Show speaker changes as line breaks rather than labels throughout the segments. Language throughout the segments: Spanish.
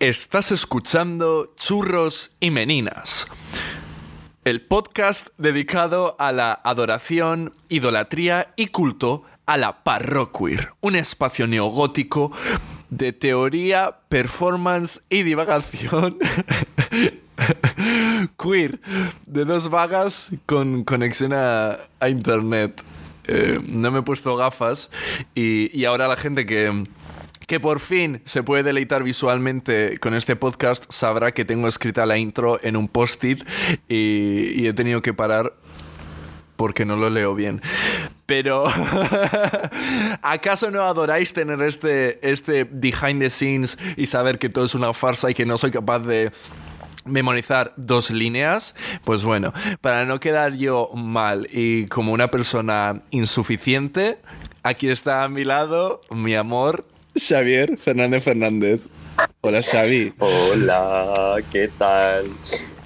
Estás escuchando Churros y Meninas, el podcast dedicado a la adoración, idolatría y culto a la parroquir, un espacio neogótico de teoría, performance y divagación queer de dos vagas con conexión a, a internet. Eh, no me he puesto gafas y, y ahora la gente que, que por fin se puede deleitar visualmente con este podcast sabrá que tengo escrita la intro en un post-it y, y he tenido que parar porque no lo leo bien. Pero, ¿acaso no adoráis tener este, este behind the scenes y saber que todo es una farsa y que no soy capaz de memorizar dos líneas? Pues bueno, para no quedar yo mal y como una persona insuficiente, aquí está a mi lado mi amor, Xavier Fernández Fernández. Hola, Xavi.
Hola, ¿qué tal?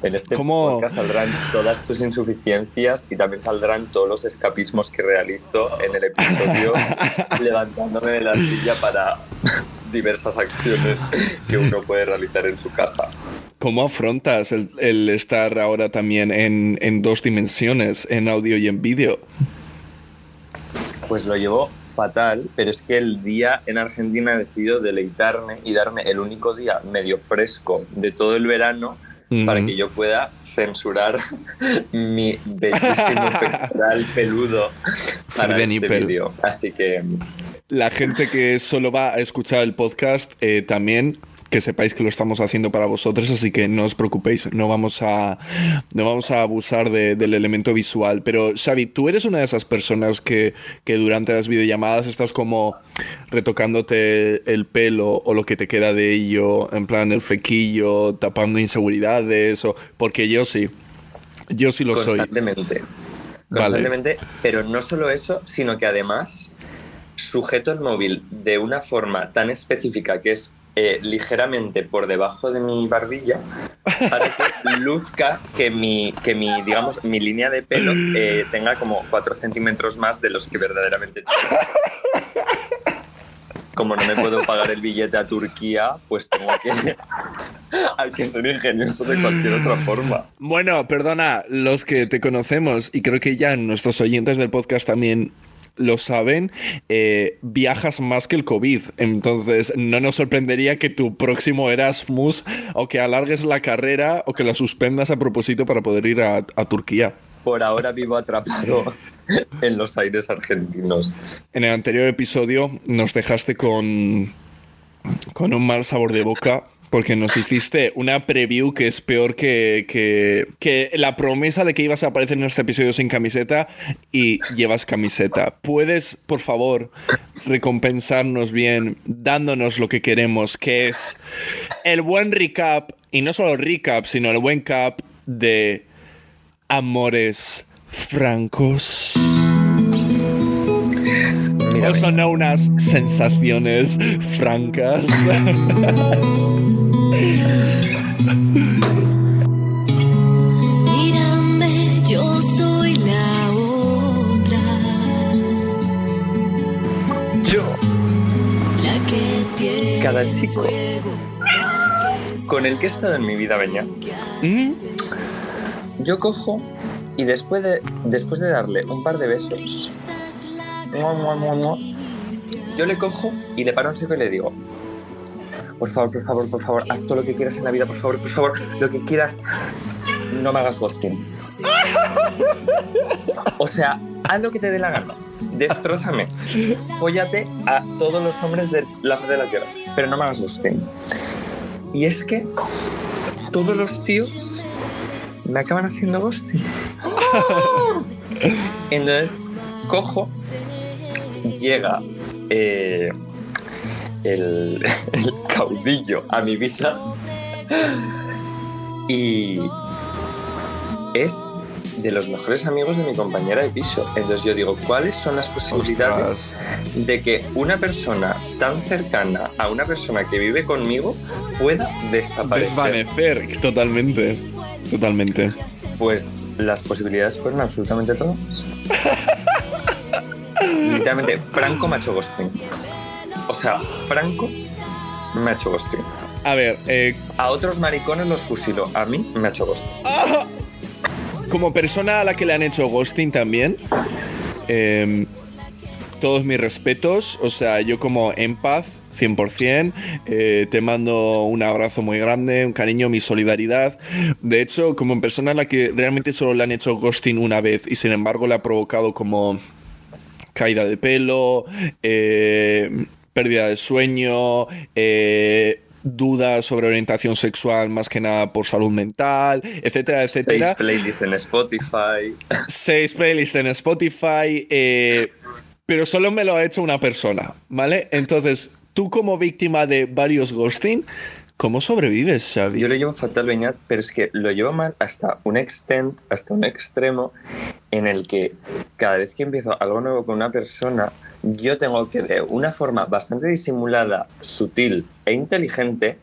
En este
¿Cómo?
podcast saldrán todas tus insuficiencias y también saldrán todos los escapismos que realizo en el episodio levantándome de la silla para diversas acciones que uno puede realizar en su casa.
¿Cómo afrontas el, el estar ahora también en, en dos dimensiones, en audio y en vídeo?
Pues lo llevo fatal, pero es que el día en Argentina he decidido deleitarme y darme el único día medio fresco de todo el verano para que yo pueda censurar mi bellísimo pectoral peludo para
de
este vídeo. Así que
La gente que solo va a escuchar el podcast eh, también que sepáis que lo estamos haciendo para vosotros, así que no os preocupéis, no vamos a, no vamos a abusar de- del elemento visual. Pero Xavi, tú eres una de esas personas que, que durante las videollamadas estás como retocándote el pelo o lo que te queda de ello, en plan el fequillo, tapando inseguridades, o porque yo sí, yo sí lo soy.
constantemente.
Vale.
Constantemente, pero no solo eso, sino que además sujeto el móvil de una forma tan específica que es eh, ligeramente por debajo de mi barbilla para que luzca que mi, que mi digamos, mi línea de pelo eh, tenga como 4 centímetros más de los que verdaderamente tiene. Como no me puedo pagar el billete a Turquía, pues tengo que... Hay que ser ingenioso de cualquier otra forma.
Bueno, perdona, los que te conocemos y creo que ya nuestros oyentes del podcast también lo saben, eh, viajas más que el COVID. Entonces, no nos sorprendería que tu próximo Erasmus o que alargues la carrera o que la suspendas a propósito para poder ir a, a Turquía.
por ahora vivo atrapado en los aires argentinos.
En el anterior episodio nos dejaste con, con un mal sabor de boca porque nos hiciste una preview que es peor que, que, que la promesa de que ibas a aparecer en este episodio sin camiseta y llevas camiseta. ¿Puedes, por favor, recompensarnos bien dándonos lo que queremos, que es el buen recap, y no solo recap, sino el buen cap de Amores Francos?
Mira,
O son unas sensaciones francas.
Mírame, yo soy la otra,
yo,
la que tiene
Cada chico. con el que he estado en mi vida, Beñat,
¿Mm?
yo cojo y después de, después de darle un par de besos, yo le cojo y le paro en seco y le digo, por favor, por favor, por favor, haz todo lo que quieras en la vida, por favor, por favor, lo que quieras, no me hagas ghosting. O sea, haz lo que te dé la gana. Destrozame. Fóllate a todos los hombres de la faz de la tierra. Pero no me hagas ghosting. Y es que todos los tíos me acaban haciendo ghosting. Entonces, cojo, llega eh, el, el caudillo a mi vida y es de los mejores amigos de mi compañera de piso. Entonces yo digo, ¿cuáles son las posibilidades de que una persona tan cercana a una persona que vive conmigo pueda desaparecer?
Desvanecer, totalmente. Totalmente.
Pues las posibilidades fueron absolutamente todas. Literalmente, Franco hecho ghosting. O sea, Franco me ha hecho ghosting.
A ver, eh,
A otros maricones los fusilo. A mí me ha hecho ghosting.
como persona a la que le han hecho ghosting también, eh, todos mis respetos. O sea, yo como en paz, 100%, eh, te mando un abrazo muy grande, un cariño, mi solidaridad. De hecho, como persona a la que realmente solo le han hecho ghosting una vez y sin embargo le ha provocado como caída de pelo, eh, pérdida de sueño, eh, dudas sobre orientación sexual más que nada por salud mental, etcétera,
Seis
etcétera.
playlists en Spotify.
Seis playlists en Spotify, eh, pero solo me lo ha hecho una persona, ¿vale? Entonces, tú como víctima de varios ghosting, ¿cómo sobrevives, Xavi?
Yo lo llevo fatal, Beñat, pero es que lo llevo mal hasta un extent, hasta un extremo en el que cada vez que empiezo algo nuevo con una persona, yo tengo que de una forma bastante disimulada, sutil e inteligente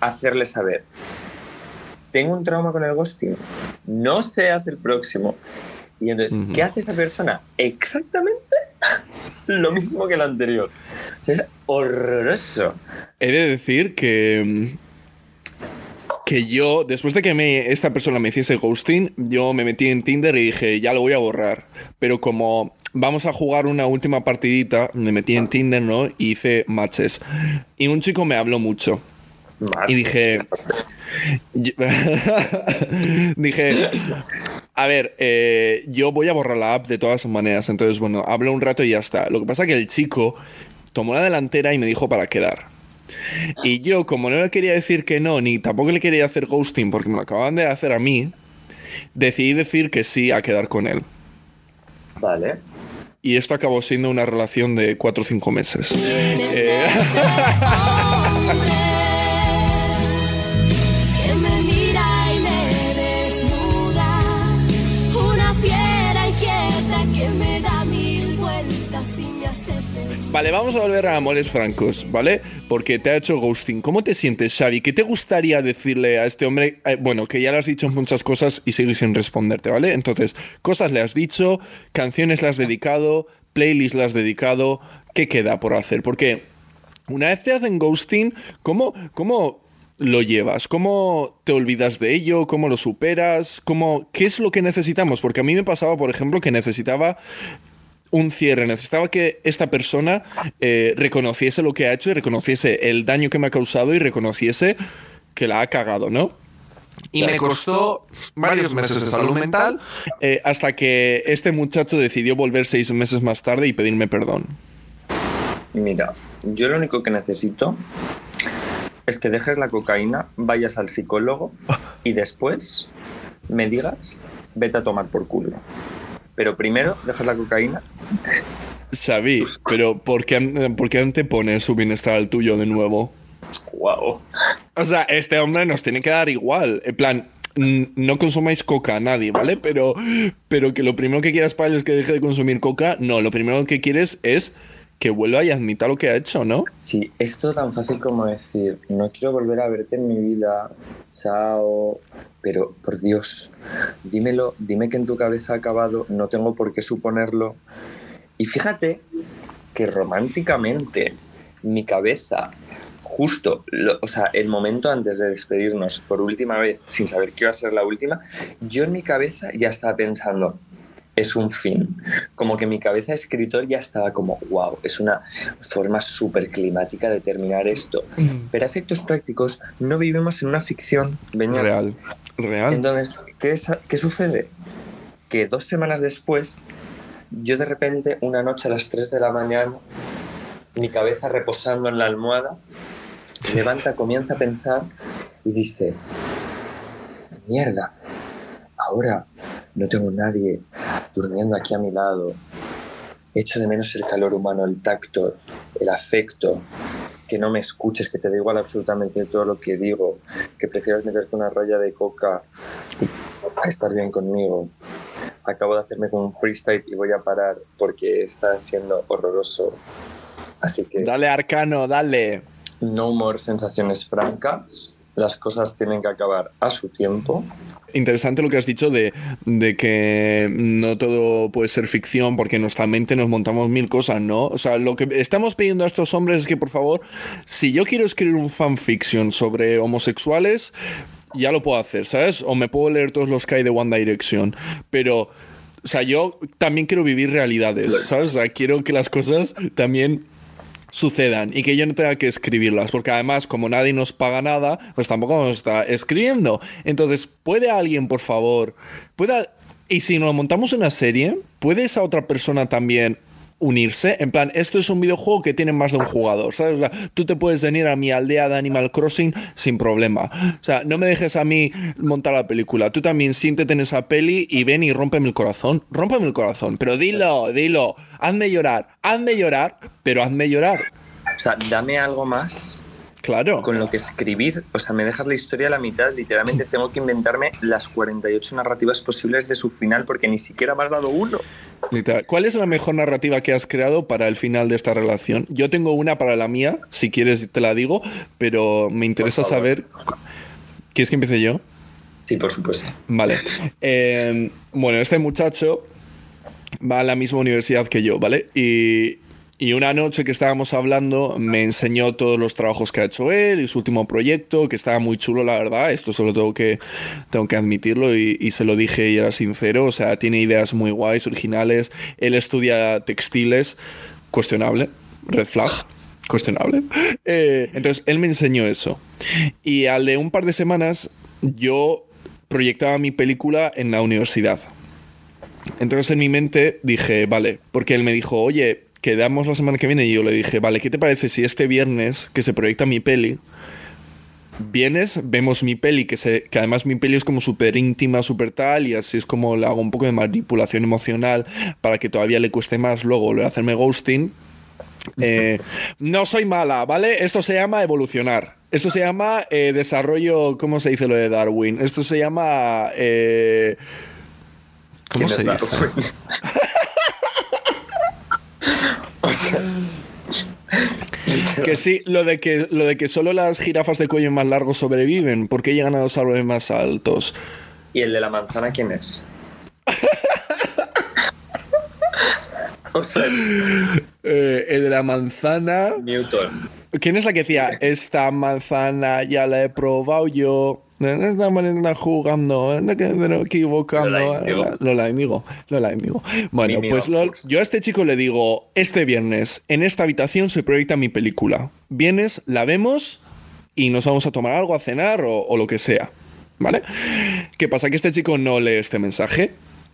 hacerle saber. Tengo un trauma con el ghosting. No seas el próximo. Y entonces. ¿qué hace esa persona? Exactamente lo mismo que el anterior. O sea, es horroroso.
He de decir que. mm, Que yo, después de que me, esta persona me hiciese ghosting, yo me metí en Tinder y dije, ya lo voy a borrar. Pero como vamos a jugar una última partidita, me metí en Tinder, ¿no? Y hice matches. Y un chico me habló mucho. Y dije. Dije. A ver, eh, yo voy a borrar la app de todas maneras. Entonces, bueno, hablo un rato y ya está. Lo que pasa es que el chico tomó la delantera y me dijo para quedar. Y yo, como no le quería decir que no, ni tampoco le quería hacer ghosting porque me lo acaban de hacer a mí, decidí decir que sí a quedar con él.
Vale.
Y esto acabó siendo una relación de 4 o 5 meses. Eh, Vale, vamos a volver a Amores Francos, ¿vale? Porque te ha hecho ghosting. ¿Cómo te sientes, Xavi? ¿Qué te gustaría decirle a este hombre? Eh, bueno, que ya le has dicho muchas cosas y sigues sin responderte, ¿vale? Entonces, cosas le has dicho, canciones le has dedicado, playlist le has dedicado. ¿Qué queda por hacer? Porque una vez te hacen ghosting, ¿cómo, cómo lo llevas? ¿Cómo te olvidas de ello? ¿Cómo lo superas? ¿Cómo, ¿Qué es lo que necesitamos? Porque a mí me pasaba, por ejemplo, que necesitaba un cierre. Necesitaba que esta persona eh, reconociese lo que ha hecho y reconociese el daño que me ha causado y reconociese que la ha cagado, ¿no? Y me costó varios meses de salud mental eh, hasta que este muchacho decidió volver seis meses más tarde y pedirme perdón.
Mira, yo lo único que necesito es que dejes la cocaína, vayas al psicólogo y después me digas, vete a tomar por culo. Pero primero dejas la cocaína.
Xavi, pero ¿por qué, ¿por qué antepone su bienestar al tuyo de nuevo?
¡Wow!
O sea, este hombre nos tiene que dar igual. En plan, no consumáis coca a nadie, ¿vale? Pero, pero que lo primero que quieras para él es que deje de consumir coca. No, lo primero que quieres es que vuelva y admita lo que ha hecho, ¿no?
Sí, es todo tan fácil como decir, no quiero volver a verte en mi vida, chao. Pero, por Dios, dímelo, dime que en tu cabeza ha acabado, no tengo por qué suponerlo. Y fíjate que románticamente mi cabeza, justo, o sea, el momento antes de despedirnos por última vez, sin saber que iba a ser la última, yo en mi cabeza ya estaba pensando, es un fin. Como que mi cabeza de escritor ya estaba como, wow, es una forma súper climática de terminar esto. Pero a efectos prácticos no vivimos en una ficción.
Real. Real.
Entonces, ¿qué, es- ¿qué sucede? Que dos semanas después, yo de repente, una noche a las 3 de la mañana, mi cabeza reposando en la almohada, levanta, comienza a pensar y dice, mierda, ahora no tengo nadie durmiendo aquí a mi lado. Echo de menos el calor humano, el tacto, el afecto, que no me escuches, que te da igual absolutamente todo lo que digo, que prefieras meterte una raya de coca a estar bien conmigo. Acabo de hacerme con un freestyle y voy a parar porque está siendo horroroso. Así que
Dale, Arcano, dale.
no more sensaciones francas. Las cosas tienen que acabar a su tiempo.
Interesante lo que has dicho de, de que no todo puede ser ficción porque en nuestra mente nos montamos mil cosas, ¿no? O sea, lo que estamos pidiendo a estos hombres es que, por favor, si yo quiero escribir un fanfiction sobre homosexuales, ya lo puedo hacer, ¿sabes? O me puedo leer todos los que hay de One Direction, pero... O sea, yo también quiero vivir realidades, ¿sabes? O sea, quiero que las cosas también sucedan y que yo no tenga que escribirlas, porque además como nadie nos paga nada, pues tampoco nos está escribiendo. Entonces, ¿puede alguien, por favor, pueda... Y si nos montamos una serie, ¿puede esa otra persona también unirse? En plan, esto es un videojuego que tiene más de un jugador, ¿sabes? O sea, tú te puedes venir a mi aldea de Animal Crossing sin problema. O sea, no me dejes a mí montar la película. Tú también siéntete en esa peli y ven y rómpeme el corazón. Rómpeme el corazón. Pero dilo, dilo. Hazme llorar. Hazme llorar, pero hazme llorar.
O sea, dame algo más
Claro.
con lo que escribir. O sea, me dejas la historia a la mitad. Literalmente tengo que inventarme las 48 narrativas posibles de su final porque ni siquiera me has dado uno.
Literal. ¿Cuál es la mejor narrativa que has creado para el final de esta relación? Yo tengo una para la mía, si quieres te la digo, pero me interesa saber. ¿Quieres que empiece yo?
Sí, por supuesto.
Vale. Eh, bueno, este muchacho va a la misma universidad que yo, ¿vale? Y, y una noche que estábamos hablando me enseñó todos los trabajos que ha hecho él y su último proyecto, que estaba muy chulo, la verdad. Esto solo tengo que, tengo que admitirlo y, se lo dije y era sincero. O sea, tiene ideas muy guays, originales. Él estudia textiles, cuestionable, red flag. Cuestionable. Eh, entonces, él me enseñó eso. Y al de un par de semanas, yo proyectaba mi película en la universidad. Entonces en mi mente dije, vale, porque él me dijo, oye, quedamos la semana que viene y yo le dije, vale, ¿qué te parece si este viernes que se proyecta mi peli, vienes, vemos mi peli, que, se, que además mi peli es como súper íntima, súper tal, y así es como le hago un poco de manipulación emocional para que todavía le cueste más luego volver a hacerme ghosting. Eh, no soy mala, ¿vale? Esto se llama evolucionar. Esto se llama eh, desarrollo, ¿cómo se dice lo de Darwin? Esto se llama... eh, ¿Cómo
¿Quién
se
es
Que sí, lo de que, lo de que solo las jirafas de cuello más largo sobreviven, porque llegan a los árboles más altos.
¿Y el de la manzana quién es? o sea,
Eh, el de la manzana.
Newton.
¿Quién es la que decía? Esta manzana ya la he probado yo. De esta manera jugando, no no equivocando.
Lola Índigo.
Lola Índigo. Bueno, pues Lol, yo a este chico le digo: Este viernes en esta habitación se proyecta mi película. Vienes, la vemos y nos vamos a tomar algo, a cenar o, o lo que sea. ¿Vale? ¿Qué pasa? Que este chico no lee este mensaje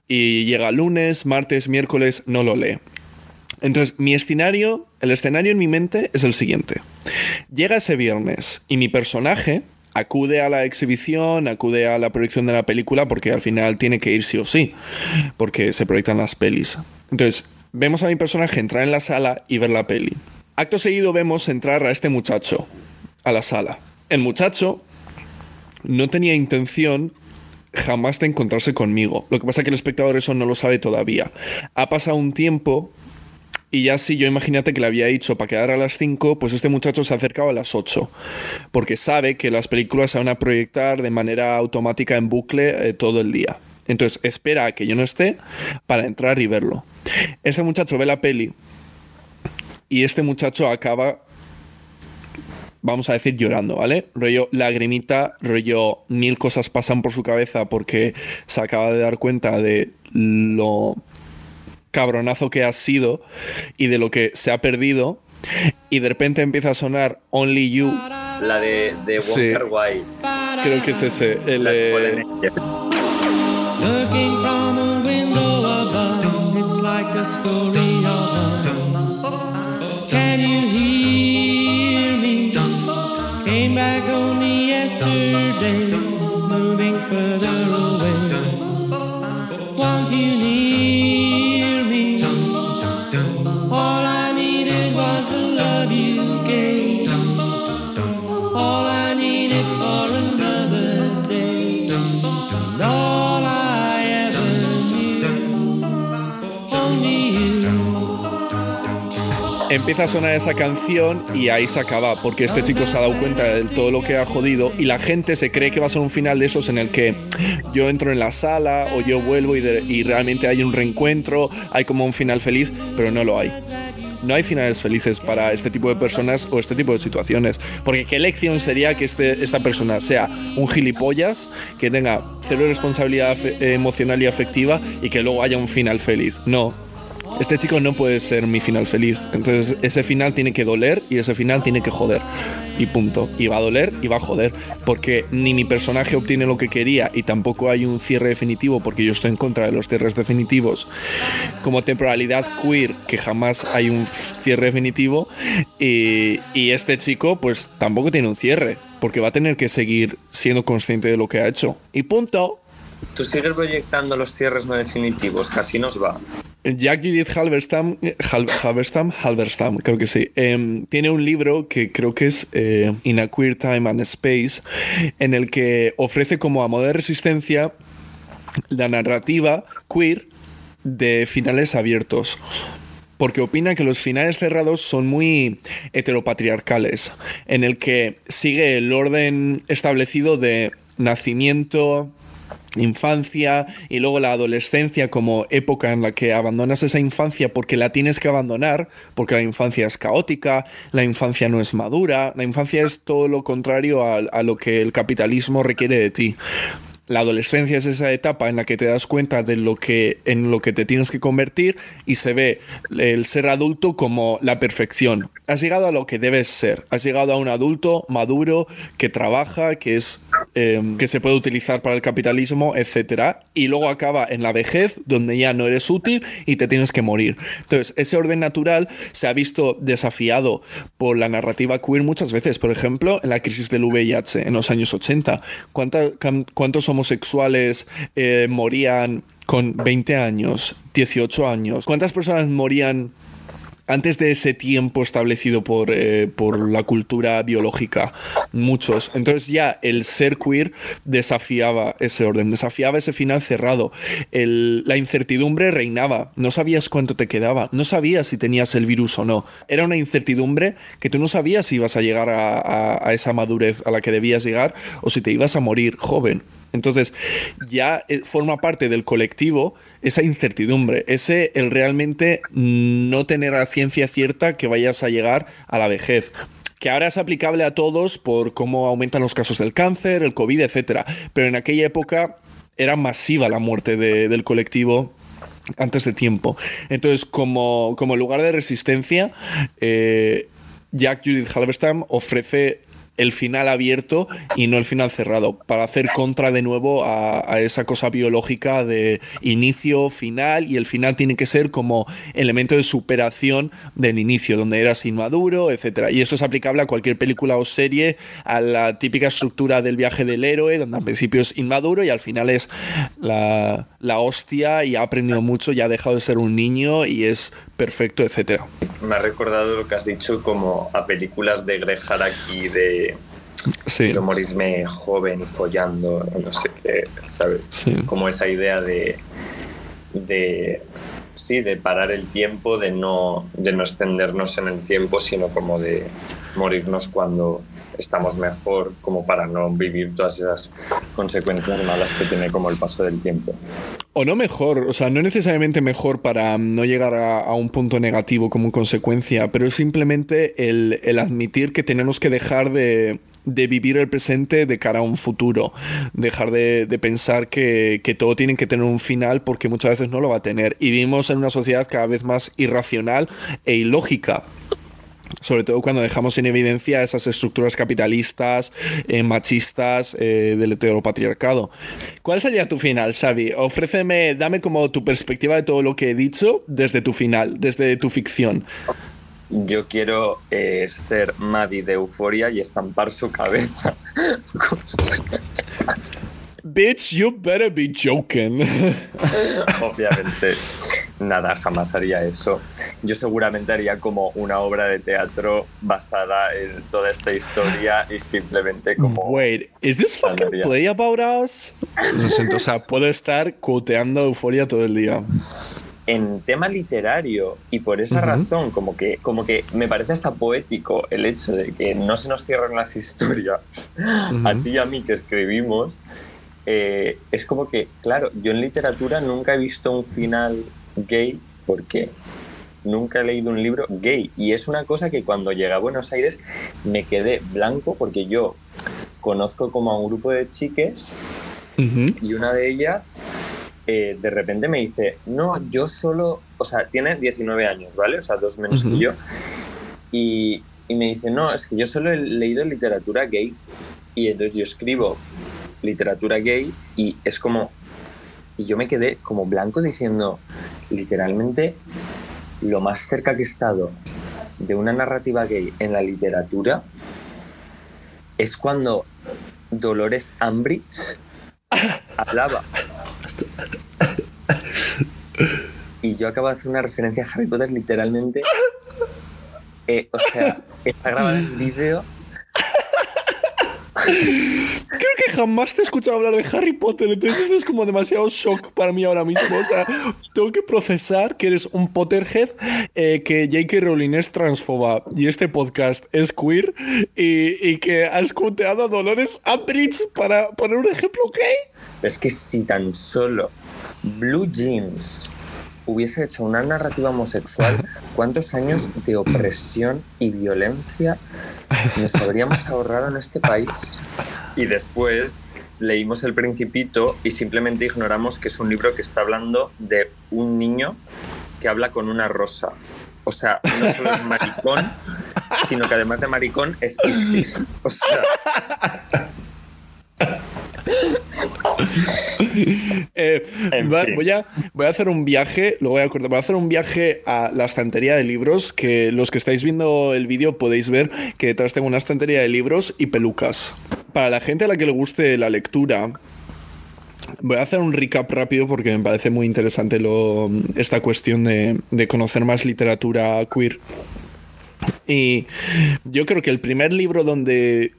y llega lunes, martes, miércoles, no lo lee. Entonces, mi escenario, el escenario en mi mente es el siguiente. Llega ese viernes y mi personaje acude a la exhibición, acude a la proyección de la película porque al final tiene que ir sí o sí, porque se proyectan las pelis. Entonces, vemos a mi personaje entrar en la sala y ver la peli. Acto seguido vemos entrar a este muchacho a la sala. El muchacho no tenía intención jamás de encontrarse conmigo. Lo que pasa es que el espectador eso no lo sabe todavía. Ha pasado un tiempo y ya si yo imagínate que le había dicho para quedar a las 5, pues este muchacho se ha acercado a las 8. Porque sabe que las películas se van a proyectar de manera automática en bucle eh, todo el día. Entonces espera a que yo no esté para entrar y verlo. Este muchacho ve la peli y este muchacho acaba vamos a decir llorando, ¿vale? Rollo lagrimita, rollo mil cosas pasan por su cabeza porque se acaba de dar cuenta de lo cabronazo que ha sido y de lo que se ha perdido y de repente empieza a sonar Only You,
La de, de
Sí.
Wai.
creo que es ese, el,
La
eh,
Fallen Angel.
Looking from a window above, it's like a story of love. Can you hear me? Came back only yesterday, moving further
empieza a sonar esa canción y ahí se acaba, porque este chico se ha dado cuenta de todo lo que ha jodido y la gente se cree que va a ser un final de esos en el que yo entro en la sala o yo vuelvo y, realmente hay un reencuentro, hay como un final feliz, pero no lo hay. No hay finales felices para este tipo de personas o este tipo de situaciones. Porque qué lección sería que este, esta persona sea un gilipollas, que tenga cero responsabilidad eh, emocional y afectiva y que luego haya un final feliz. No. Este chico no puede ser mi final feliz. Entonces ese final tiene que doler y ese final tiene que joder. Y punto. Y va a doler y va a joder. Porque ni mi personaje obtiene lo que quería y tampoco hay un cierre definitivo porque yo estoy en contra de los cierres definitivos como temporalidad queer que jamás hay un cierre definitivo y, y este chico pues tampoco tiene un cierre porque va a tener que seguir siendo consciente de lo que ha hecho y punto
Tú sigues proyectando los cierres no definitivos, casi nos va.
Jack Judith Halberstam, Hal- Halberstam, Halberstam, creo que sí, em, tiene un libro que creo que es eh, In a Queer Time and Space, en el que ofrece como a modo de resistencia la narrativa queer de finales abiertos. Porque opina que los finales cerrados son muy heteropatriarcales, en el que sigue el orden establecido de nacimiento, infancia y luego la adolescencia como época en la que abandonas esa infancia porque la tienes que abandonar, porque la infancia es caótica, la infancia no es madura, la infancia es todo lo contrario a, lo que el capitalismo requiere de ti. La adolescencia es esa etapa en la que te das cuenta de lo que en lo que te tienes que convertir y se ve el ser adulto como la perfección. Has llegado a lo que debes ser. Has llegado a un adulto maduro que trabaja, que es eh, que se puede utilizar para el capitalismo, etcétera. Y luego acaba en la vejez, donde ya no eres útil y te tienes que morir. Entonces, ese orden natural se ha visto desafiado por la narrativa queer muchas veces. Por ejemplo, en la crisis del VIH en los años 80. ¿Cuánta- ¿Cuántos homosexuales eh, morían con 20 años, 18 años? ¿Cuántas personas morían antes de ese tiempo establecido por, eh, por la cultura biológica, muchos. Entonces ya el ser queer desafiaba ese orden, desafiaba ese final cerrado. La incertidumbre reinaba, no sabías cuánto te quedaba, no sabías si tenías el virus o no. Era una incertidumbre que tú no sabías si ibas a llegar a esa madurez a la que debías llegar o si te ibas a morir joven. Entonces, ya eh, forma parte del colectivo esa incertidumbre, ese el realmente no tener a ciencia cierta que vayas a llegar a la vejez. Que ahora es aplicable a todos por cómo aumentan los casos del cáncer, el COVID, etcétera. Pero en aquella época era masiva la muerte de- del colectivo antes de tiempo. Entonces, como, como lugar de resistencia, eh, Jack Judith Halberstam ofrece el final abierto y no el final cerrado, para hacer contra de nuevo a, esa cosa biológica de inicio, final, y el final tiene que ser como elemento de superación del inicio, donde eras inmaduro, etcétera. Y esto es aplicable a cualquier película o serie, a la típica estructura del viaje del héroe, donde al principio es inmaduro y al final es la, la hostia y ha aprendido mucho, ya ha dejado de ser un niño y es perfecto, etcétera.
Me ha recordado lo que has dicho como a películas de Greg Araki de
Sí,
quiero morirme joven y follando, no sé qué, ¿sabes?
sí.
Como esa idea de, de sí, de parar el tiempo, de no, de no extendernos en el tiempo, sino como de morirnos cuando estamos mejor, como para no vivir todas esas consecuencias malas que tiene como el paso del tiempo.
O no mejor, o sea, no necesariamente mejor para no llegar a, un punto negativo como consecuencia, pero es simplemente el, el admitir que tenemos que dejar de, de vivir el presente de cara a un futuro, dejar de, de pensar que, que todo tiene que tener un final porque muchas veces no lo va a tener. Y vivimos en una sociedad cada vez más irracional e ilógica. Sobre todo cuando dejamos en evidencia esas estructuras capitalistas, eh, machistas eh, del heteropatriarcado. ¿Cuál sería tu final, Xavi? Ofréceme, dame como tu perspectiva de todo lo que he dicho desde tu final, desde tu ficción.
Yo quiero eh, ser Maddie de Euforia y estampar su cabeza.
Bitch, you better be joking.
Obviamente, nada, jamás haría eso. Yo seguramente haría como una obra de teatro basada en toda esta historia y simplemente como...
Wait, is this fucking play about us? Lo siento, o sea, puedo estar quoteando Euforia todo el día.
en tema literario y por esa
Ujú.
razón como que, como que me parece hasta poético el hecho de que no se nos cierran las historias a
Ujú.
ti y a mí que escribimos, eh, es como que, claro, yo en literatura nunca he visto un final gay porque nunca he leído un libro gay y es una cosa que cuando llegué a Buenos Aires me quedé blanco porque yo conozco como a un grupo de chiques
Ujú.
y una de ellas eh, de repente me dice, no, yo solo, o sea, tiene 19 años, ¿vale? O sea, dos menos que yo. Y, y me dice, no, es que yo solo he leído literatura gay. Y entonces yo escribo literatura gay y es como... Y yo me quedé como blanco diciendo, literalmente, lo más cerca que he estado de una narrativa gay en la literatura es cuando Dolores Umbridge hablaba. Y yo acabo de hacer una referencia a Harry Potter literalmente. Eh, o sea, está grabado en vídeo.
Que jamás te he escuchado hablar de Harry Potter, entonces esto es como demasiado shock para mí ahora mismo. O sea, tengo que procesar que eres un Potterhead, eh, que J.K. Rowling es transfoba y este podcast es queer y, que has cuteado a Dolores para poner un ejemplo.
Pero es que si tan solo Blue Jeans hubiese hecho una narrativa homosexual, ¿cuántos años de opresión y violencia nos habríamos ahorrado en este país? Y después leímos El Principito y simplemente ignoramos que es un libro que está hablando de un niño que habla con una rosa. O sea, no solo es maricón, sino que además de maricón es piscis. O sea,
Eh, va- voy, a, voy a hacer un viaje, lo voy a cortar, voy a hacer un viaje a la estantería de libros, que los que estáis viendo el vídeo podéis ver que detrás tengo una estantería de libros y pelucas. Para la gente a la que le guste la lectura, voy a hacer un recap rápido porque me parece muy interesante lo, esta cuestión de, de conocer más literatura queer. Y yo creo que el primer libro donde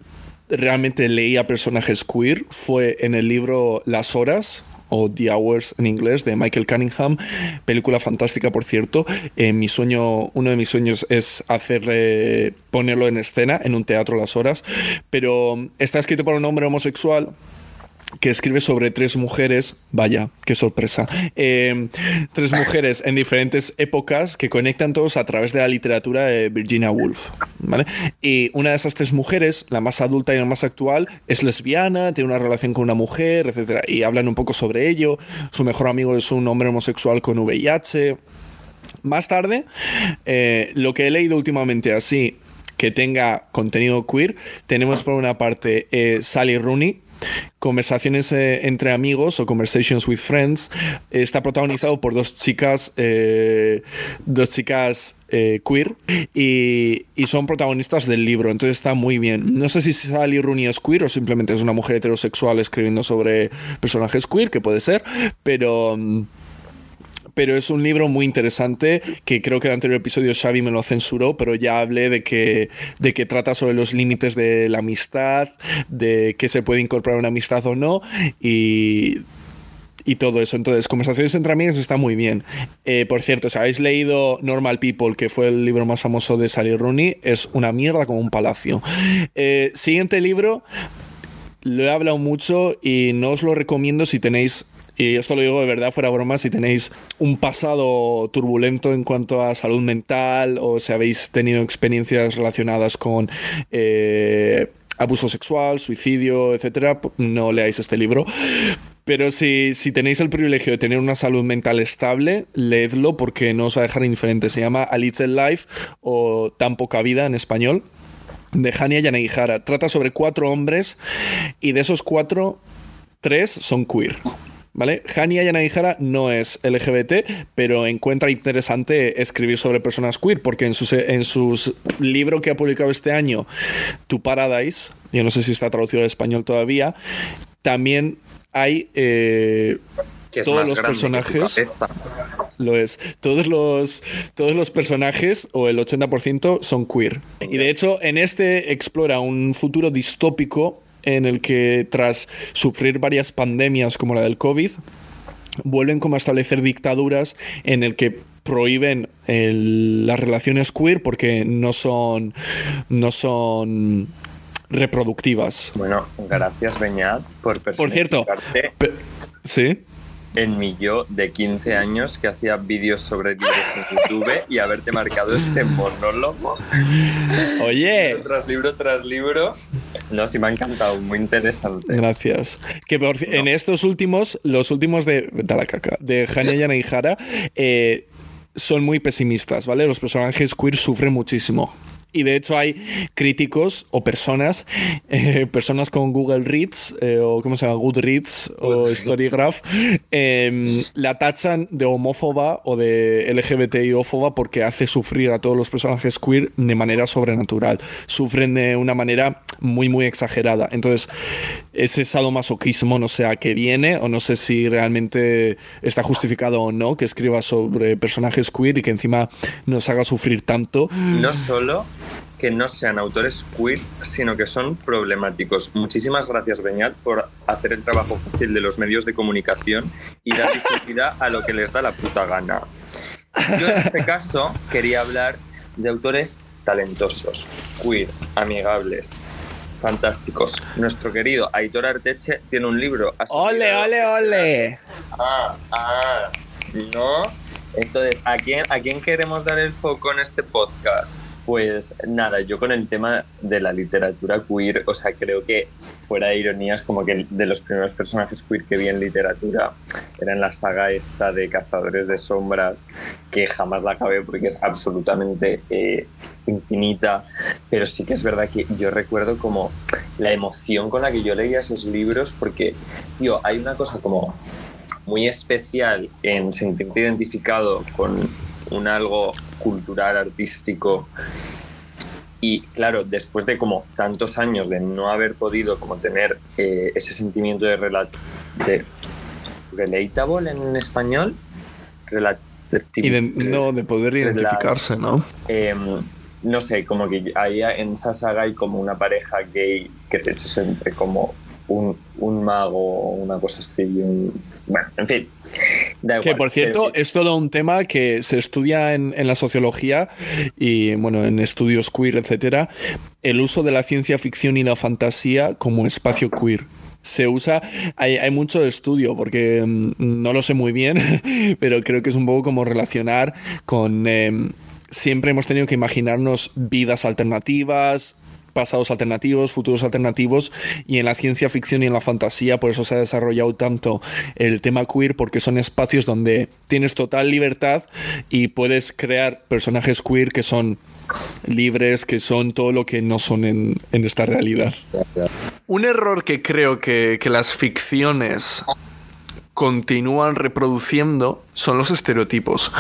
realmente leía personajes queer fue en el libro Las Horas o The Hours en inglés de Michael Cunningham, película fantástica por cierto. Eh, mi sueño, uno de mis sueños es hacer eh, ponerlo en escena en un teatro Las Horas, pero está escrito por un hombre homosexual que escribe sobre tres mujeres, vaya, qué sorpresa, eh, tres mujeres en diferentes épocas que conectan todos a través de la literatura de Virginia Woolf, ¿vale? Y una de esas tres mujeres, la más adulta y la más actual, es lesbiana, tiene una relación con una mujer, etcétera, y hablan un poco sobre ello. Su mejor amigo es un hombre homosexual con VIH. Más tarde, eh, lo que he leído últimamente así que tenga contenido queer, tenemos por una parte eh, Sally Rooney, Conversaciones eh, entre amigos o Conversations with Friends. Eh, Está protagonizado por dos chicas, eh, dos chicas eh, queer y, y son protagonistas del libro, entonces está muy bien. No sé si Sally Rooney es queer o simplemente es una mujer heterosexual escribiendo sobre personajes queer, que puede ser, pero... mm, pero es un libro muy interesante que creo que el anterior episodio Xavi me lo censuró, pero ya hablé de que, de que trata sobre los límites de la amistad, de que se puede incorporar una amistad o no y, y todo eso. Entonces, Conversaciones entre amigos está muy bien. Eh, por cierto, si habéis leído Normal People, que fue el libro más famoso de Sally Rooney, es una mierda como un palacio. Eh, siguiente libro, lo he hablado mucho y no os lo recomiendo si tenéis y esto lo digo de verdad fuera broma, si tenéis un pasado turbulento en cuanto a salud mental o si habéis tenido experiencias relacionadas con eh, abuso sexual, suicidio, etcétera, no leáis este libro. Pero si, si tenéis el privilegio de tener una salud mental estable, leedlo porque no os va a dejar indiferente. Se llama A Little Life o Tan Poca Vida en español de Hania Yanagihara. Trata sobre cuatro hombres y de esos cuatro, tres son queer. ¿Vale? Yanagihara no es LGBT, pero encuentra interesante escribir sobre personas queer, porque en su en sus libro que ha publicado este año, Tu Paradise, yo no sé si está traducido al español todavía, también hay eh, todos los personajes lo es. Todos los, todos los personajes, o el 80%, son queer. Y de hecho, en este explora un futuro distópico en el que tras sufrir varias pandemias como la del COVID, vuelven como a establecer dictaduras en el que prohíben el- las relaciones queer porque no son no son reproductivas.
Bueno, gracias Beñat por
Por cierto, sí.
en mi yo de 15 años que hacía vídeos sobre libros en YouTube y haberte marcado este monólogo
Oye,
libro tras libro tras libro. No, sí me ha encantado, muy interesante.
Gracias. Que por en estos últimos, los últimos de. a la caca. De Hanya eh, son muy pesimistas, ¿vale? Los personajes queer sufren muchísimo. Y de hecho hay críticos o personas, eh, personas con Google Reads eh, o ¿cómo se llama? Goodreads o Storygraph, em, la tachan de homófoba o de LGBTI-ófoba porque hace sufrir a todos los personajes queer de manera sobrenatural. Sufren de una manera muy, muy exagerada. Entonces, ese sadomasoquismo no sé a qué viene o no sé si realmente está justificado o no que escriba sobre personajes queer y que encima nos haga sufrir tanto.
No solo que no sean autores queer, sino que son problemáticos. Muchísimas gracias, Beñat, por hacer el trabajo fácil de los medios de comunicación y dar visibilidad a lo que les da la puta gana. Yo en este caso quería hablar de autores talentosos, queer, amigables, fantásticos. Nuestro querido Aitor Arteche tiene un libro. ¿Has
¡Ole, ole, ole!
Ah, ah, no. Entonces, ¿a quién, ¿a quién queremos dar el foco en este podcast? Pues nada, yo con el tema de la literatura queer, o sea, creo que fuera de ironías, como que de los primeros personajes queer que vi en literatura era en la saga esta de Cazadores de Sombras, que jamás la acabé porque es absolutamente eh, infinita, pero sí que es verdad que yo recuerdo como la emoción con la que yo leía esos libros, porque, tío, hay una cosa como muy especial en sentirte identificado con un algo cultural, artístico. Y claro, después de como tantos años de no haber podido como tener eh, ese sentimiento de, rela- de relatable en español,
Y de, no, de poder identificarse, ¿no?
Em, no sé, como que ahí en esa saga hay como una pareja gay que de hecho es entre como un, un mago o una cosa así. un- bueno, en fin. Da
Que
igual,
por cierto,
pero-
es todo un tema que se estudia en, en la sociología y bueno, en estudios queer, etcétera, el uso de la ciencia ficción y la fantasía como espacio queer. Se usa, hay, hay mucho estudio, porque mm, no lo sé muy bien, pero creo que es un poco como relacionar con. em, siempre hemos tenido que imaginarnos vidas alternativas, pasados alternativos, futuros alternativos, y en la ciencia ficción y en la fantasía, por eso se ha desarrollado tanto el tema queer, porque son espacios donde tienes total libertad y puedes crear personajes queer que son libres, que son todo lo que no son en, esta realidad. Un error que creo que las ficciones continúan reproduciendo son los estereotipos.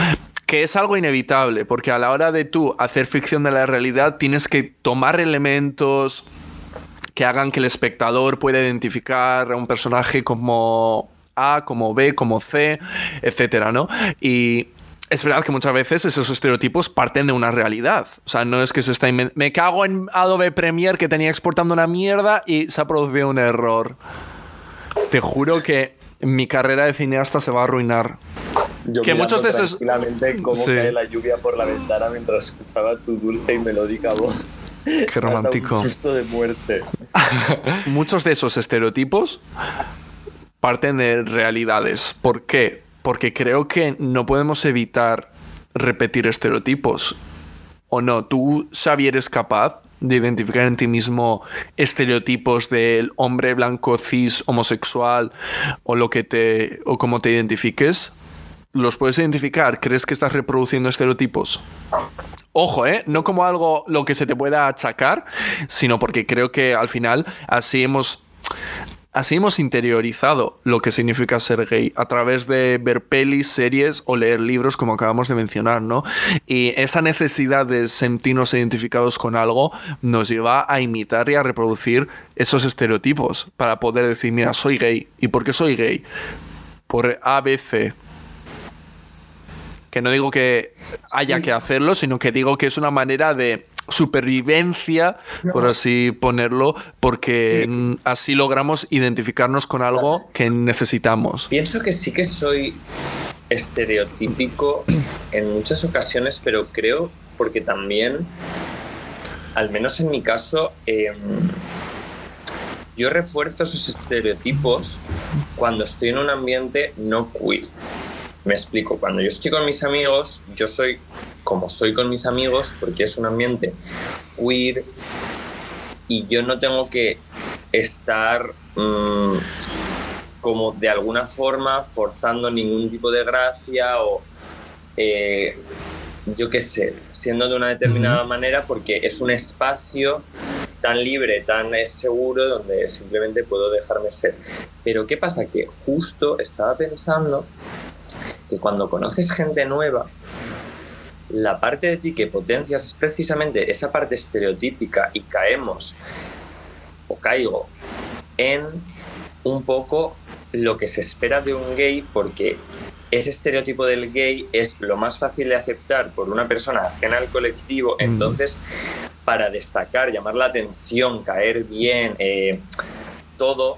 Que es algo inevitable, porque a la hora de tú hacer ficción de la realidad tienes que tomar elementos que hagan que el espectador pueda identificar a un personaje como A, como B, como C, etcétera, ¿no? Y es verdad que muchas veces esos estereotipos parten de una realidad. O sea, no es que se está Me cago en Adobe Premiere que tenía exportando una mierda y se ha producido un error. Te juro que mi carrera de cineasta se va a arruinar.
Yo
que de esos-
Tranquilamente cómo
Sí.
cae la lluvia por la ventana mientras escuchaba tu dulce y melódica voz.
Qué romántico.
Un susto de muerte.
muchos de esos estereotipos parten de realidades. ¿Por qué? Porque creo que no podemos evitar repetir estereotipos. ¿O no? ¿Tú, Xavi, eres capaz de identificar en ti mismo estereotipos del hombre blanco, cis, homosexual o lo que te. o cómo te identifiques? ¿Los puedes identificar? ¿Crees que estás reproduciendo estereotipos? Ojo, ¿eh? No como algo lo que se te pueda achacar, sino porque creo que al final así hemos. Así hemos interiorizado lo que significa ser gay a través de ver pelis, series o leer libros, como acabamos de mencionar, ¿no? Y esa necesidad de sentirnos identificados con algo nos lleva a imitar y a reproducir esos estereotipos para poder decir, mira, soy gay. ¿Y por qué soy gay? Por ABC. Que no digo que haya que hacerlo, sino que digo que es una manera de supervivencia, por así ponerlo, porque así logramos identificarnos con algo que necesitamos.
Pienso que sí que soy estereotípico en muchas ocasiones, pero creo porque también, al menos en mi caso, em, yo refuerzo esos estereotipos cuando estoy en un ambiente no queer. Me explico, cuando yo estoy con mis amigos, yo soy como soy con mis amigos porque es un ambiente queer y yo no tengo que estar mm, como de alguna forma forzando ningún tipo de gracia o eh, yo qué sé, siendo de una determinada manera porque es un espacio tan libre, tan seguro, donde simplemente puedo dejarme ser. Pero ¿qué pasa? Que justo estaba pensando que cuando conoces gente nueva, la parte de ti que potencias es precisamente esa parte estereotípica y caemos o caigo en un poco lo que se espera de un gay porque ese estereotipo del gay es lo más fácil de aceptar por una persona ajena al colectivo,
Mm.
entonces para destacar, llamar la atención, caer bien, eh, todo,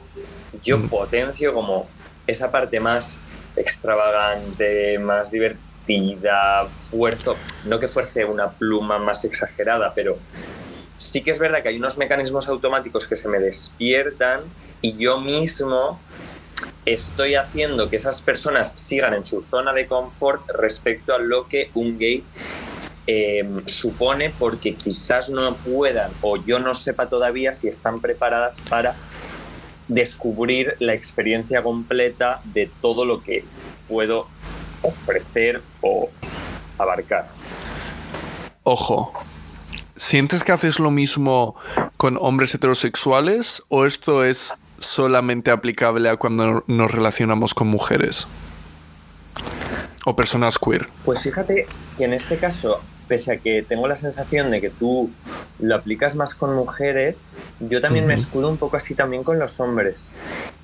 yo
Mm.
potencio como esa parte más extravagante, más divertida, fuerzo, no que fuerce una pluma más exagerada, pero sí que es verdad que hay unos mecanismos automáticos que se me despiertan y yo mismo estoy haciendo que esas personas sigan en su zona de confort respecto a lo que un gay eh, supone porque quizás no puedan o yo no sepa todavía si están preparadas para descubrir la experiencia completa de todo lo que puedo ofrecer o abarcar.
Ojo, ¿sientes que haces lo mismo con hombres heterosexuales o esto es solamente aplicable a cuando nos relacionamos con mujeres? O personas queer.
Pues fíjate que en este caso, pese a que tengo la sensación de que tú lo aplicas más con mujeres, yo también me escudo un poco así también con los hombres.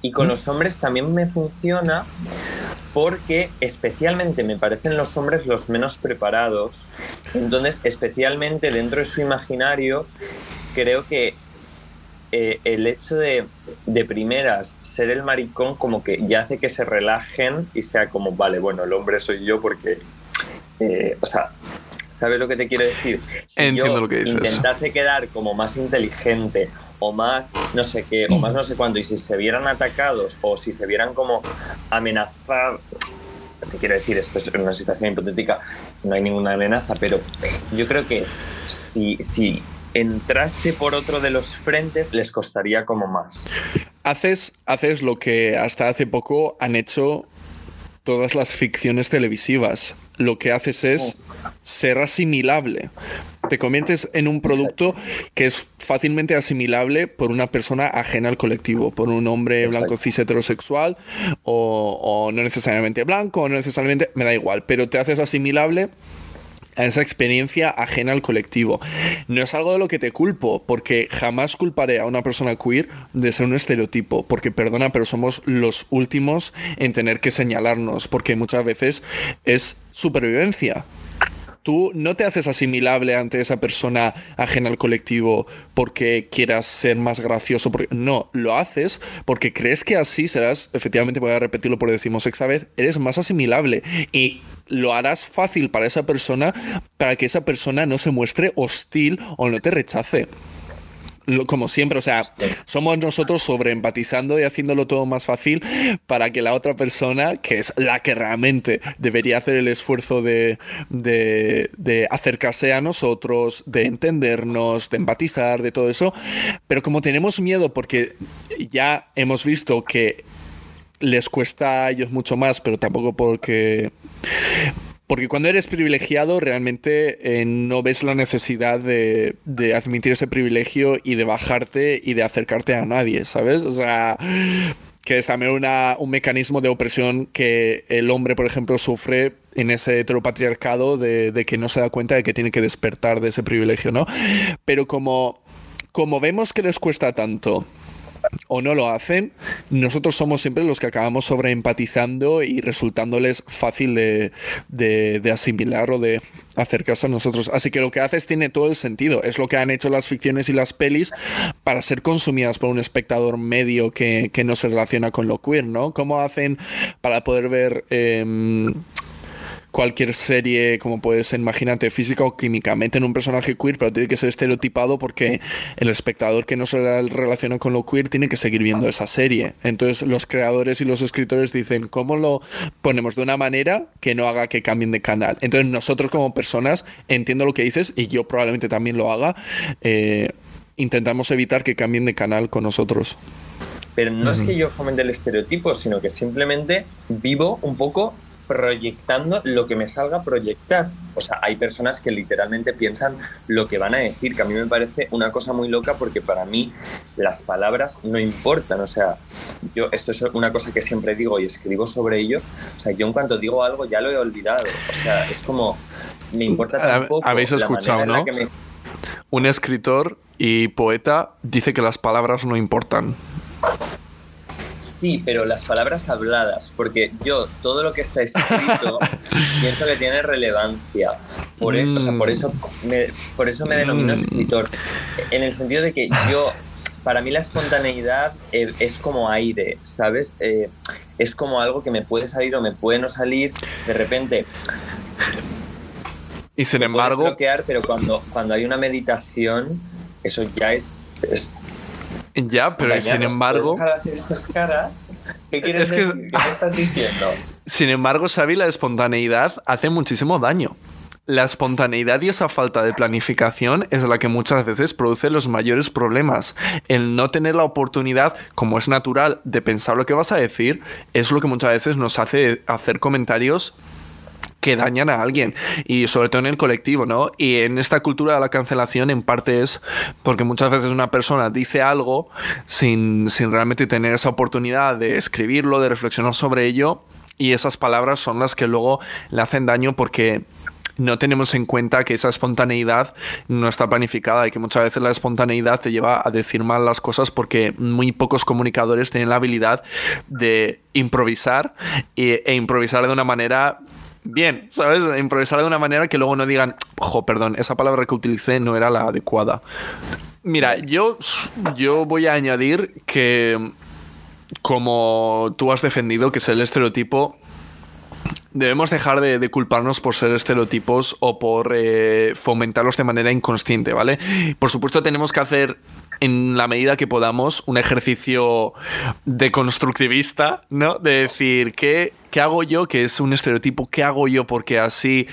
Y con los hombres también me funciona porque especialmente me parecen los hombres los menos preparados. Entonces, especialmente dentro de su imaginario, creo que eh, el hecho de, de primeras ser el maricón como que ya hace que se relajen y sea como, vale, bueno, el hombre soy yo porque, eh, o sea, ¿sabes lo que te quiero decir? Si
Entiendo
yo
lo que dices.
intentase quedar como más inteligente o más no sé qué, o más no sé cuánto, y si se vieran atacados o si se vieran como amenazar, te quiero decir, esto es una situación hipotética, no hay ninguna amenaza, pero yo creo que si, si entrase por otro de los frentes, les costaría como más.
Haces, haces lo que hasta hace poco han hecho todas las ficciones televisivas. Lo que haces es ser asimilable. Te conviertes en un producto que es fácilmente asimilable por una persona ajena al colectivo, por un hombre
Exacto.
blanco cis heterosexual o, o no necesariamente blanco o no necesariamente, me da igual, pero te haces asimilable a esa experiencia ajena al colectivo. No es algo de lo que te culpo, porque jamás culparé a una persona queer de ser un estereotipo, porque perdona, pero somos los últimos en tener que señalarnos, porque muchas veces es supervivencia. Tú no te haces asimilable ante esa persona ajena al colectivo porque quieras ser más gracioso. Porque, no, lo haces porque crees que así serás, efectivamente voy a repetirlo por decimosexta vez, eres más asimilable y lo harás fácil para esa persona para que esa persona no se muestre hostil o no te rechace. Lo- como siempre, o sea, somos nosotros sobreempatizando y haciéndolo todo más fácil para que la otra persona, que es la que realmente debería hacer el esfuerzo de, de- de acercarse a nosotros, de entendernos, de empatizar, de todo eso, pero como tenemos miedo porque ya hemos visto que les cuesta a ellos mucho más, pero tampoco porque porque cuando eres privilegiado realmente eh, no ves la necesidad de, de admitir ese privilegio y de bajarte y de acercarte a nadie, ¿sabes? O sea, que es también una- un mecanismo de opresión que el hombre, por ejemplo, sufre en ese heteropatriarcado de, de que no se da cuenta de que tiene que despertar de ese privilegio, ¿no? Pero como, como vemos que les cuesta tanto o no lo hacen, nosotros somos siempre los que acabamos sobreempatizando y resultándoles fácil de, de- asimilar o de acercarse a nosotros. Así que lo que haces tiene todo el sentido. Es lo que han hecho las ficciones y las pelis para ser consumidas por un espectador medio que, que no se relaciona con lo queer, ¿no? ¿Cómo hacen para poder ver... em, cualquier serie, como puede ser, imagínate, física o química, meten un personaje queer, pero tiene que ser estereotipado porque el espectador que no se relaciona con lo queer tiene que seguir viendo esa serie. Entonces los creadores y los escritores dicen, ¿cómo lo ponemos de una manera que no haga que cambien de canal? Entonces nosotros como personas, entiendo lo que dices y yo probablemente también lo haga, eh, intentamos evitar que cambien de canal con nosotros.
Pero no es que yo fomente el estereotipo, sino que simplemente vivo un poco proyectando lo que me salga a proyectar. O sea, hay personas que literalmente piensan lo que van a decir, que a mí me parece una cosa muy loca porque para mí las palabras no importan. O sea, yo esto es una cosa que siempre digo y escribo sobre ello. O sea, yo en cuanto digo algo ya lo he olvidado. O sea, es como me importa
Hab-
tan poco
habéis escuchado, ¿no?
me-
Un escritor y poeta dice que las palabras no importan.
Sí, pero las palabras habladas, porque yo todo lo que está escrito pienso que tiene relevancia. Por, e- o sea, por eso me, por eso me denomino
Mm.
escritor. En el sentido de que yo, para mí la espontaneidad eh, es como aire, ¿sabes? Eh, es como algo que me puede salir o me puede no salir. De repente,
Y sin embargo,
bloquear, pero cuando, cuando hay una meditación, eso ya es... es
ya, pero sin embargo.
¿Qué quieres
Es que-
decir? ¿Qué me estás diciendo?
sin embargo, Xavi, la espontaneidad hace muchísimo daño. La espontaneidad y esa falta de planificación es la que muchas veces produce los mayores problemas. El no tener la oportunidad, como es natural, de pensar lo que vas a decir, es lo que muchas veces nos hace hacer comentarios que dañan a alguien y sobre todo en el colectivo, ¿no? Y en esta cultura de la cancelación en parte es porque muchas veces una persona dice algo sin, sin realmente tener esa oportunidad de escribirlo, de reflexionar sobre ello y esas palabras son las que luego le hacen daño porque no tenemos en cuenta que esa espontaneidad no está planificada y que muchas veces la espontaneidad te lleva a decir mal las cosas porque muy pocos comunicadores tienen la habilidad de improvisar e, e improvisar de una manera bien, ¿sabes? Improvisar de una manera que luego no digan, ojo, perdón, esa palabra que utilicé no era la adecuada. Mira, yo, yo voy a añadir que como tú has defendido, que es el estereotipo Debemos dejar de, de culparnos por ser estereotipos o por eh, fomentarlos de manera inconsciente, ¿vale? Por supuesto tenemos que hacer en la medida que podamos un ejercicio deconstructivista, ¿no? De decir, ¿qué, ¿qué hago yo que es un estereotipo? ¿Qué hago yo porque así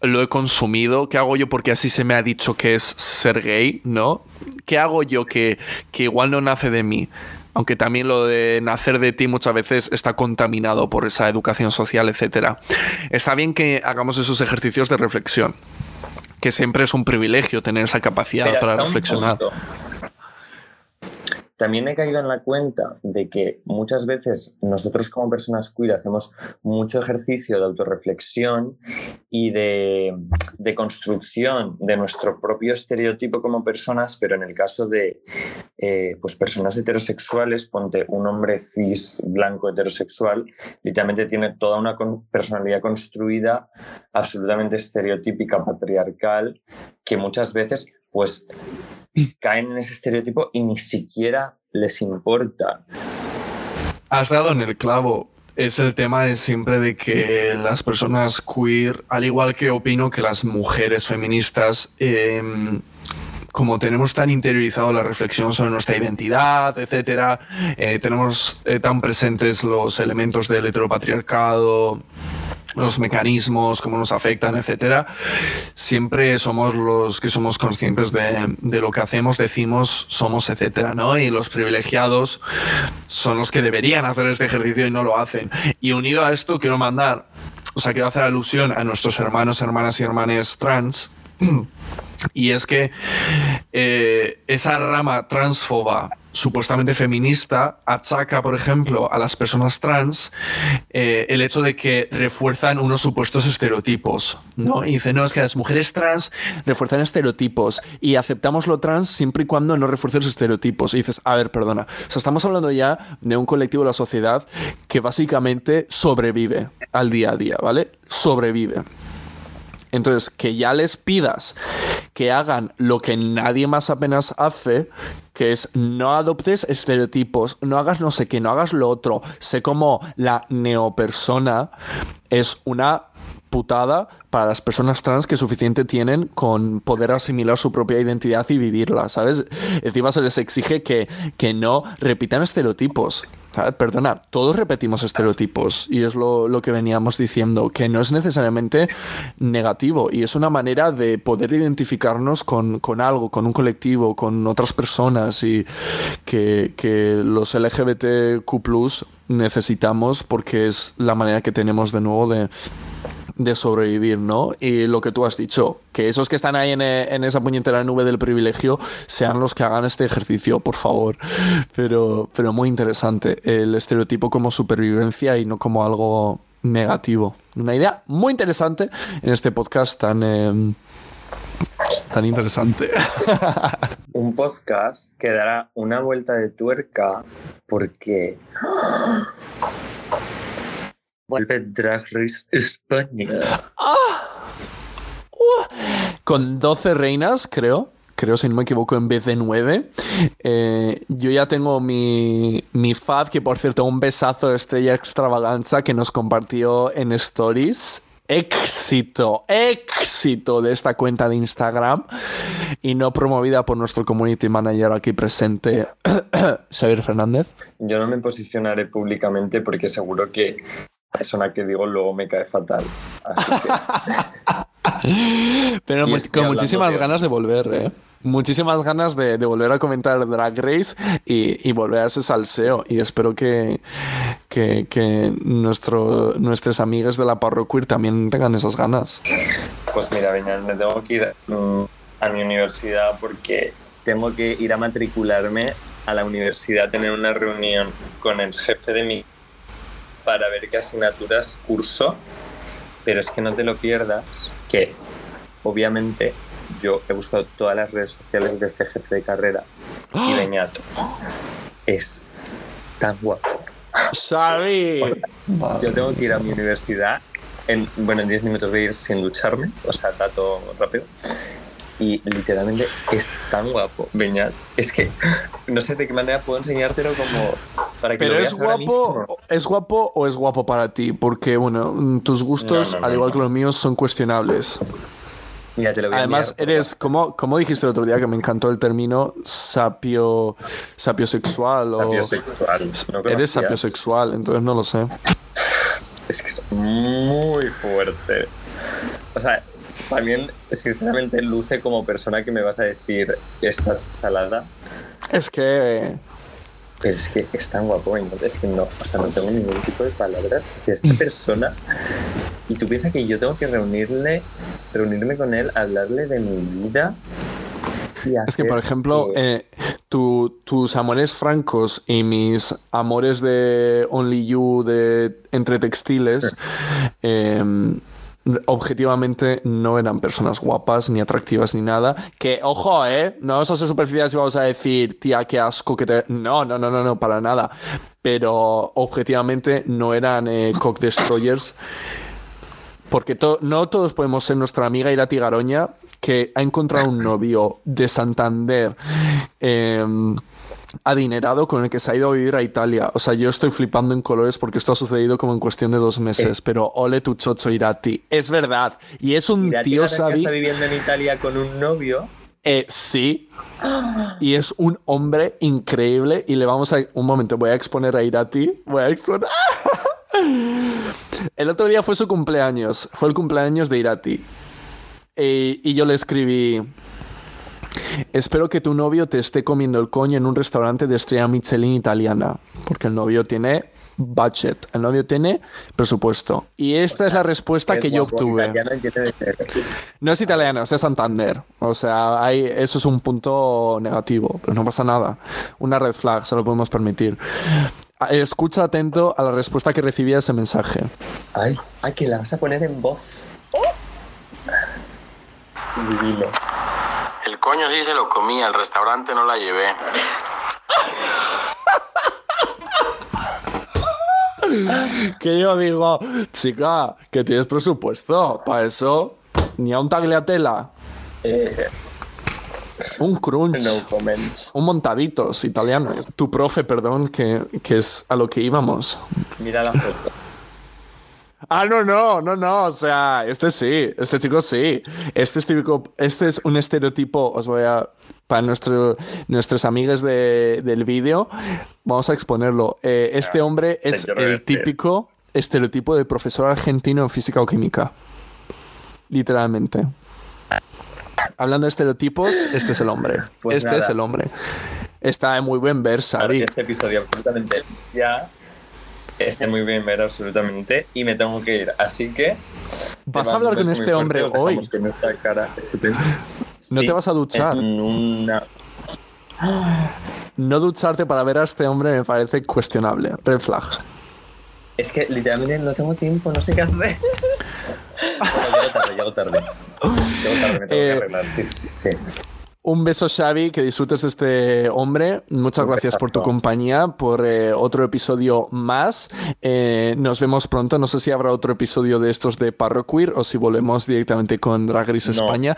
lo he consumido? ¿Qué hago yo porque así se me ha dicho que es ser gay? ¿No? ¿Qué hago yo que, que igual no nace de mí? Aunque también lo de nacer de ti muchas veces está contaminado por esa educación social, etc. Está bien que hagamos esos ejercicios de reflexión, que siempre es un privilegio tener esa capacidad
Pero
para
un
reflexionar.
punto. También he caído en la cuenta de que muchas veces nosotros como personas queer hacemos mucho ejercicio de autorreflexión y de, de construcción de nuestro propio estereotipo como personas, pero en el caso de eh, pues personas heterosexuales, ponte un hombre cis blanco heterosexual, literalmente tiene toda una personalidad construida absolutamente estereotípica, patriarcal, que muchas veces pues caen en ese estereotipo y ni siquiera les importa.
Has dado en el clavo. Es el tema de siempre de que las personas queer, al igual que opino que las mujeres feministas, em, como tenemos tan interiorizado la reflexión sobre nuestra identidad, etcétera, eh, tenemos eh, tan presentes los elementos del heteropatriarcado, los mecanismos, cómo nos afectan, etcétera, siempre somos los que somos conscientes de, de lo que hacemos, decimos, somos, etcétera, ¿no? Y los privilegiados son los que deberían hacer este ejercicio y no lo hacen. Y unido a esto, quiero mandar, o sea, quiero hacer alusión a nuestros hermanos, hermanas y hermanes trans. Y es que eh, esa rama transfoba supuestamente feminista achaca, por ejemplo, a las personas trans eh, el hecho de que refuerzan unos supuestos estereotipos, ¿no? Y dice, no, es que las mujeres trans refuerzan estereotipos y aceptamos lo trans siempre y cuando no refuerce los estereotipos. Y dices, a ver, perdona, o sea, estamos hablando ya de un colectivo de la sociedad que básicamente sobrevive al día a día, ¿vale? Sobrevive. Entonces, que ya les pidas que hagan lo que nadie más apenas hace, que es no adoptes estereotipos, no hagas no sé qué, no hagas lo otro, sé como la neopersona, es una putada para las personas trans que suficiente tienen con poder asimilar su propia identidad y vivirla, ¿sabes? Encima se les exige que, que no repitan estereotipos. Perdona, todos repetimos estereotipos y es lo, que veníamos diciendo, que no es necesariamente negativo y es una manera de poder identificarnos con, con algo, con un colectivo, con otras personas y que, que los LGBTQ necesitamos porque es la manera que tenemos de nuevo de, de sobrevivir, ¿no? Y lo que tú has dicho, que esos que están ahí en, eh, en esa puñetera nube del privilegio sean los que hagan este ejercicio, por favor. Pero, pero muy interesante. El estereotipo como supervivencia y no como algo negativo. Una idea muy interesante en este podcast tan, eh, tan interesante.
Un podcast que dará una vuelta de tuerca porque vuelve Drag Race España.
Con 12 reinas, creo. Creo, si no me equivoco, en vez de 9. Eh, yo ya tengo mi, mi fad, que por cierto, un besazo de Estrella Extravaganza que nos compartió en Stories. Éxito, éxito de esta cuenta de Instagram y no promovida por nuestro community manager aquí presente, Xavier Fernández.
Yo no me posicionaré públicamente porque seguro que persona que digo luego me cae fatal. Así que
Pero mu- con muchísimas
de-
ganas de volver, ¿eh? Muchísimas ganas de, de volver a comentar Drag Race y, y volver a ese salseo. Y espero que, que, que nuestro, nuestras amigas de la parroquia también tengan esas ganas.
Pues mira, Beñat, me tengo que ir mm, a mi universidad porque tengo que ir a matricularme a la universidad, tener una reunión con el jefe de mi para ver qué asignaturas curso. Pero es que no te lo pierdas, que obviamente yo he buscado todas las redes sociales de este jefe de carrera y Beñat es tan guapo. Sea, yo tengo que ir a mi universidad. En, bueno, en 10 minutos voy a ir sin ducharme, o sea, dato rápido. Y literalmente es tan guapo, Beñat. Es que no sé de qué manera puedo enseñártelo como para que
Pero
lo
es
veas ahora
guapo, es guapo o es guapo para ti, porque bueno, tus gustos,
No, no,
al igual que los míos, son cuestionables.
Mira, te lo voy a
Además, eres, como, como dijiste el otro día, que me encantó el término sapio, sapiosexual o...
Sapiosexual. ¿No
Eres sapiosexual, entonces no lo sé.
Es que es muy fuerte. O sea, también, sinceramente, luce como persona que me vas a decir, estás salada.
Es que...
Pero es que es tan guapo, entonces que no, o sea, no tengo ningún tipo de palabras hacia esta persona. Y tú piensas que yo tengo que reunirle, reunirme con él, hablarle de mi vida. y
Es que, por ejemplo,
que-
eh, tu- tus amores francos y mis amores de Only You de entre textiles, eh, objetivamente no eran personas guapas, ni atractivas, ni nada. Que, ojo, ¿eh? No vamos a ser superficiales y vamos a decir, tía, qué asco que te... No, no, no, no, no, para nada. Pero objetivamente no eran eh, cock destroyers. Porque to- no todos podemos ser nuestra amiga Irati Garoña, que ha encontrado un novio de Santander eh, adinerado con el que se ha ido a vivir a Italia. O sea, yo estoy flipando en colores porque esto ha sucedido como en cuestión de dos meses. Pero ole tu chocho Irati. Es verdad. Y es un tío
tía, que está viviendo en Italia con un novio.
Eh, sí. Y es un hombre increíble. Y le vamos a. Un momento, voy a exponer a Irati. Voy a exponer. El otro día fue su cumpleaños. Fue el cumpleaños de Irati. Eh, y yo le escribí. Espero que tu novio te esté comiendo el coño en un restaurante de estrella Michelin italiana. Porque el novio tiene budget. El novio tiene presupuesto. Y esta es la respuesta que yo obtuve. No es italiano, es de Santander. O sea, hay, eso es un punto negativo, pero no pasa nada. Una red flag, se lo podemos permitir. Ah, Escucha atento a la respuesta que recibía ese mensaje.
Ay, ay, que la vas a poner en voz. Divino.
Coño sí se lo comía, el restaurante no la llevé.
Que yo digo, chica, que tienes presupuesto. Para eso, ni a un tagliatela.
Eh,
Un crunch.
no comments.
Un montaditos italiano. Tu profe, perdón, que, que es a lo que íbamos.
Mira la foto.
Ah, no, no, no, no. O sea, este sí, este chico sí. Este es típico, este es un estereotipo. Os voy a. Para nuestro, nuestros amigos de- del vídeo, vamos a exponerlo. Eh, este hombre es el típico estereotipo de profesor argentino en física o química. Literalmente. Hablando de estereotipos, este es el hombre.
Pues
este
nada.
es el hombre. Está de muy buen ver,
Claro este episodio absolutamente ya esté muy bien ver absolutamente y me tengo que ir. Así que.
¿Vas a hablar con este hombre
fuerte,
hoy?
dejamos Con esta cara estupenda.
¿No
Sí,
te vas a duchar?
En una.
No ducharte para ver a este hombre me parece cuestionable. Red flag.
Es que literalmente no tengo tiempo, no sé qué hacer. bueno, llego tarde, llego tarde. Llego tarde, me tengo
Eh,
que arreglar. Sí, sí, sí.
Un beso, Xavi, que disfrutes de este hombre. Muchas
Un
gracias por tu compañía, por eh, otro episodio más. Eh, nos vemos pronto. No sé si habrá otro episodio de estos de Parro Queer o si volvemos directamente con Drag Race
No.
España.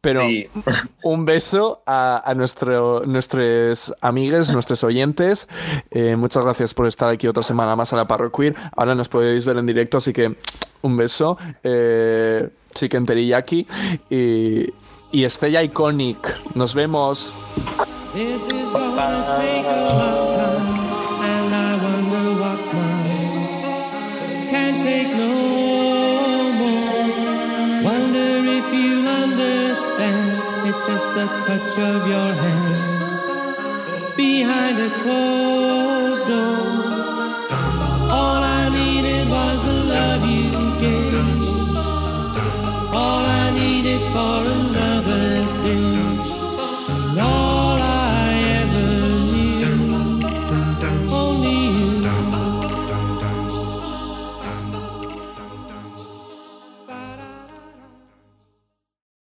Pero
Sí.
un beso a, a nuestro, nuestros amigues, nuestros oyentes. Eh, muchas gracias por estar aquí otra semana más a la Parro Queer. Ahora nos podéis ver en directo, así que un beso. Eh, Chicken teriyaki y, y Estrella Iconic. Nos vemos.
It's just the touch of your hand behind a closed door. All I needed was the love you gave. All I needed for a